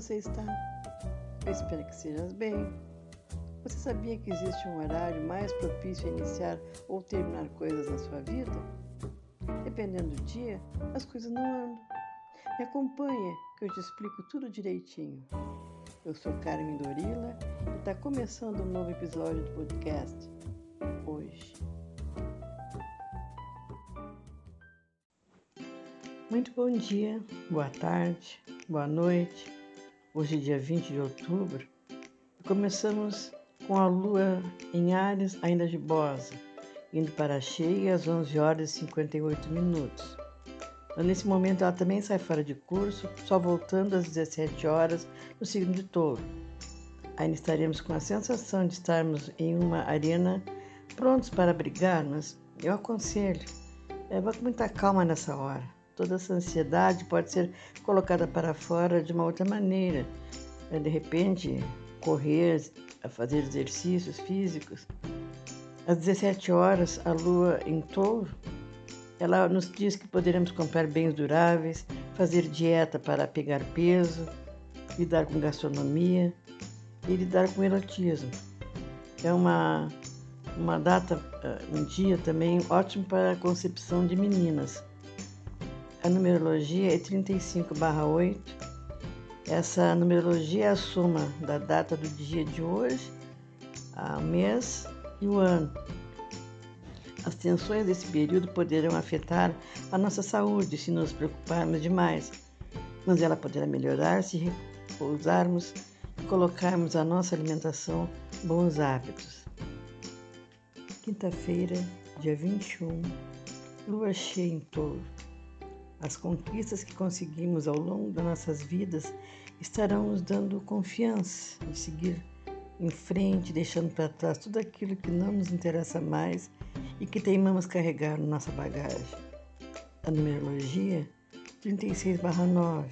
você está? Eu espero que estejas bem. Você sabia que existe um horário mais propício a iniciar ou terminar coisas na sua vida? Dependendo do dia, as coisas não andam. Me acompanha que eu te explico tudo direitinho. Eu sou Carmen Dorila e está começando um novo episódio do podcast hoje. Muito bom dia, boa tarde, boa noite. Hoje é dia 20 de outubro começamos com a lua em Ares ainda gibosa, indo para a cheia às 11 horas e 58 minutos. Nesse momento ela também sai fora de curso, só voltando às 17 horas no signo de touro. Ainda estaremos com a sensação de estarmos em uma arena prontos para brigar, mas eu aconselho, leva com muita calma nessa hora Toda essa ansiedade pode ser colocada para fora de uma outra maneira. Né? De repente, correr, fazer exercícios físicos. Às 17 horas, a lua em touro, ela nos diz que poderemos comprar bens duráveis, fazer dieta para pegar peso, lidar com gastronomia e lidar com erotismo. É uma, uma data, ah, um dia também ótimo para a concepção de meninas. A numerologia é 35/8. Essa numerologia é a soma da data do dia de hoje, o mês e o ano. As tensões desse período poderão afetar a nossa saúde se nos preocuparmos demais, mas ela poderá melhorar se repousarmos e colocarmos a nossa alimentação bons hábitos. Quinta-feira, dia 21, lua cheia em touro. As conquistas que conseguimos ao longo das nossas vidas estarão nos dando confiança de seguir em frente, deixando para trás tudo aquilo que não nos interessa mais e que teimamos carregar na nossa bagagem. A numerologia 36/9.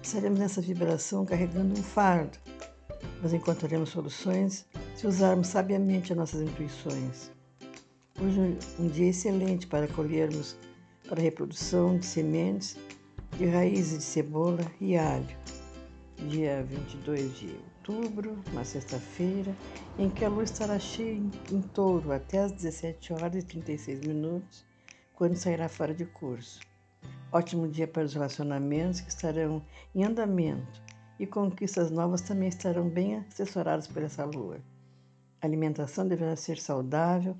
Estaremos nessa vibração carregando um fardo, mas encontraremos soluções se usarmos sabiamente as nossas intuições. Hoje é um dia excelente para colhermos para reprodução de sementes de raízes de cebola e alho. Dia 22 de outubro, uma sexta-feira, em que a lua estará cheia em touro até às 17 horas e 36 minutos, quando sairá fora de curso. Ótimo dia para os relacionamentos que estarão em andamento e conquistas novas também estarão bem assessoradas por essa lua. A alimentação deverá ser saudável,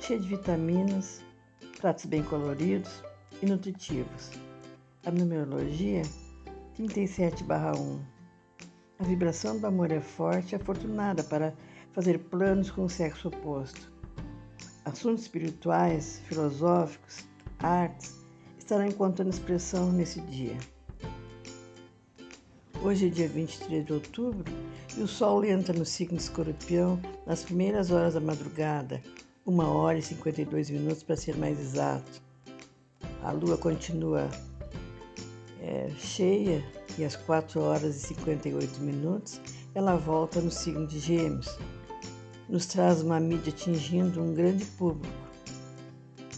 cheia de vitaminas, pratos bem coloridos e nutritivos. A numerologia 37/1. A vibração do amor é forte e afortunada para fazer planos com o sexo oposto. Assuntos espirituais, filosóficos, artes estarão encontrando expressão nesse dia. Hoje é dia 23 de outubro e o Sol entra no signo escorpião nas primeiras horas da madrugada, uma hora e 52 minutos para ser mais exato. A lua continua é, cheia e às 4 horas e 58 minutos ela volta no signo de Gêmeos. Nos traz uma mídia atingindo um grande público.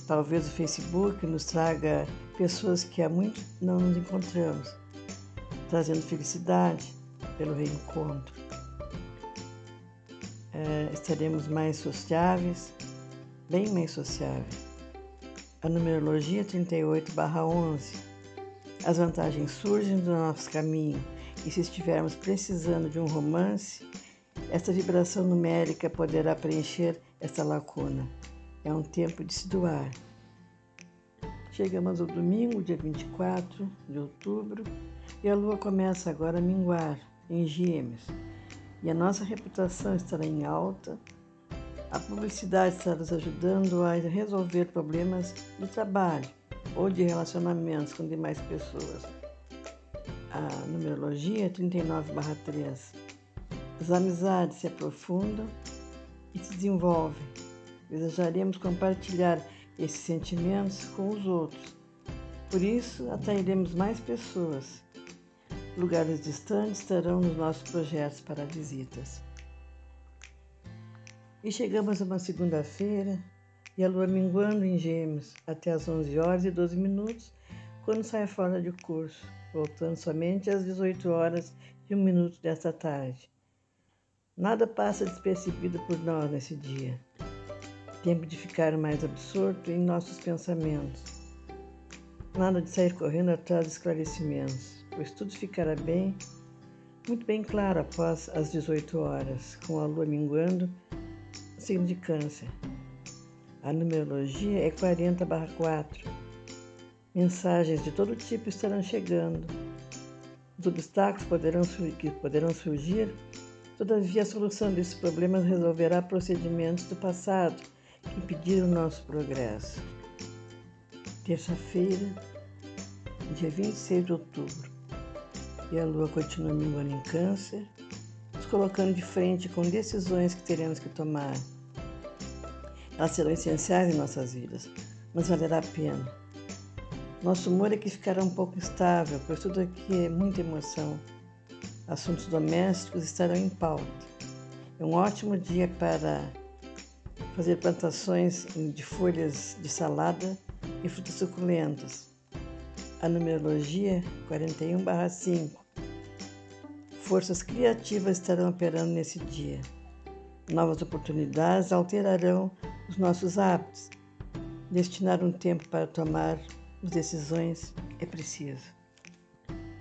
Talvez o Facebook nos traga pessoas que há muito não nos encontramos, trazendo felicidade pelo reencontro. É, estaremos mais sociáveis, bem mais sociáveis. A numerologia 38/11. As vantagens surgem do nosso caminho e se estivermos precisando de um romance, esta vibração numérica poderá preencher esta lacuna. É um tempo de se doar. Chegamos ao domingo, dia 24 de outubro, e a lua começa agora a minguar em Gêmeos. E a nossa reputação estará em alta, a publicidade está nos ajudando a resolver problemas de trabalho ou de relacionamentos com demais pessoas. A numerologia é 39/3. As amizades se aprofundam e se desenvolvem. Desejaremos compartilhar esses sentimentos com os outros. Por isso, atrairemos mais pessoas. Lugares distantes estarão nos nossos projetos para visitas. E chegamos a uma segunda-feira e a lua minguando em gêmeos até as 11 horas e 12 minutos, quando sai fora de curso. voltando somente às 18 horas e um minuto desta tarde. Nada passa despercebido por nós nesse dia. Tempo de ficar mais absorto em nossos pensamentos. Nada de sair correndo atrás de esclarecimentos, pois tudo ficará bem, muito bem claro após as 18 horas, com a lua minguando, signo de câncer. A numerologia é 40/4. Mensagens de todo tipo estarão chegando. Os obstáculos poderão, que poderão surgir Todavia, a solução desses problemas resolverá procedimentos do passado que impediram nosso progresso. Terça-feira, dia 26 de outubro, e a lua continua minguando em Câncer, colocando de frente com decisões que teremos que tomar. Elas serão essenciais em nossas vidas, mas valerá a pena. Nosso humor é que ficará um pouco instável, pois tudo aqui é muita emoção assuntos domésticos estarão em pauta. É um ótimo dia para fazer plantações de folhas de salada e frutas suculentas. A numerologia 41/5. Forças criativas estarão operando nesse dia. Novas oportunidades alterarão os nossos hábitos. Destinar um tempo para tomar as decisões é preciso.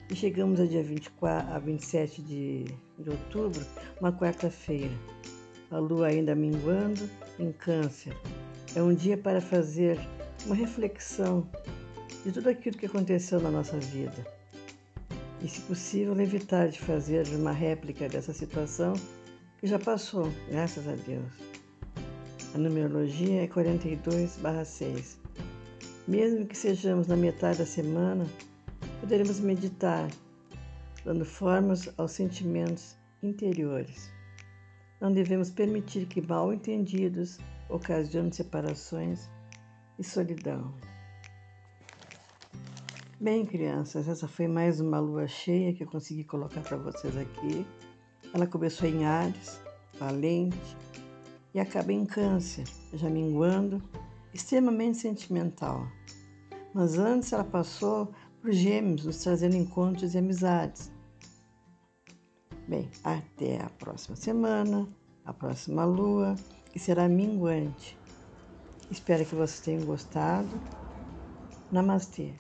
E chegamos a dia 24 a 27 de, de outubro, uma quarta-feira. A lua ainda minguando em câncer. É um dia para fazer uma reflexão de tudo aquilo que aconteceu na nossa vida. E, se possível, evitar de fazer uma réplica dessa situação que já passou, graças a Deus. A numerologia é 42/6. Mesmo que sejamos na metade da semana, poderemos meditar, dando formas aos sentimentos interiores. Não devemos permitir que mal entendidos ocasionem separações e solidão. Bem, crianças, essa foi mais uma lua cheia que eu consegui colocar para vocês aqui. Ela começou em Ares, valente, e acaba em Câncer, já minguando, extremamente sentimental. Mas antes ela passou por Gêmeos, nos trazendo encontros e amizades. Bem, até a próxima semana, a próxima lua, que será minguante. Espero que vocês tenham gostado. Namastê.